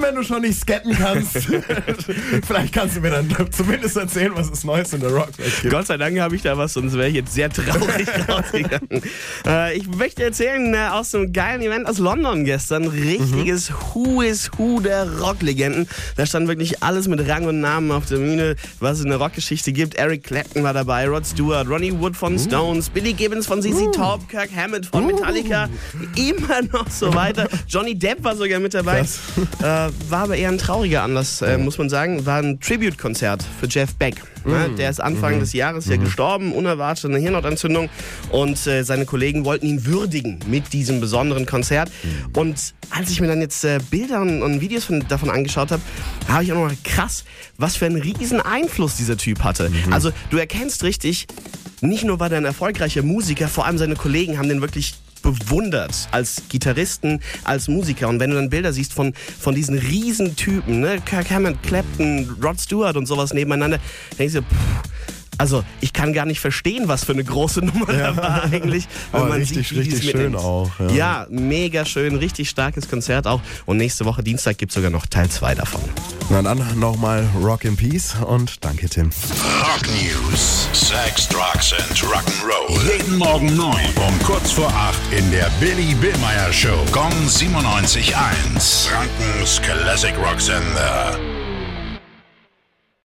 Wenn du schon nicht scatten kannst, vielleicht kannst du mir dann zumindest erzählen, was es Neues in der Rockwelt gibt. Gott sei Dank habe ich da was, sonst wäre ich jetzt sehr traurig rausgegangen. Äh, ich möchte erzählen äh, aus einem geilen Event aus London gestern. Richtiges Who is Who der Rocklegenden. Da stand wirklich alles mit Rang und Namen auf der Bühne, was es in der Rockgeschichte gibt. Eric Clapton war dabei, Rod Stewart, Ronnie Wood von Stones, Billy Gibbons von ZZ Top, Kirk Hammett von Metallica, immer noch so weiter. Johnny Depp war sogar mit dabei. Äh, war aber eher ein trauriger Anlass, äh, muss man sagen. War ein Tribute-Konzert für Jeff Beck. Ja, der ist Anfang des Jahres ja gestorben, unerwartet eine Hirnhautentzündung. Und äh, seine Kollegen wollten ihn würdigen mit diesem besonderen Konzert. Und als ich mir dann jetzt äh, Bilder und, und Videos von, davon angeschaut habe, habe ich auch noch mal krass, was für einen riesen Einfluss dieser Typ hatte. Also du erkennst richtig, nicht nur war der ein erfolgreicher Musiker, vor allem seine Kollegen haben den wirklich bewundert als Gitarristen, als Musiker. Und wenn du dann Bilder siehst von, von diesen Riesentypen, ne? Kirk Hammett, Clapton, Rod Stewart und sowas nebeneinander, denkst du, pff, also ich kann gar nicht verstehen, was für eine große Nummer da war eigentlich. Wenn Aber man richtig, sieht, wie richtig schön mitnimmt. auch, ja. Ja. mega schön, richtig starkes Konzert auch. Und nächste Woche Dienstag gibt es sogar noch Teil 2 davon. Na dann nochmal Rock in Peace und danke, Tim. Rock News. Sex, Drugs and Rock'n'Roll. Jeden Morgen 9 um kurz vor 8 in der Billy Billmeyer Show. Gong 97.1. Frankens Classic Rock Sender.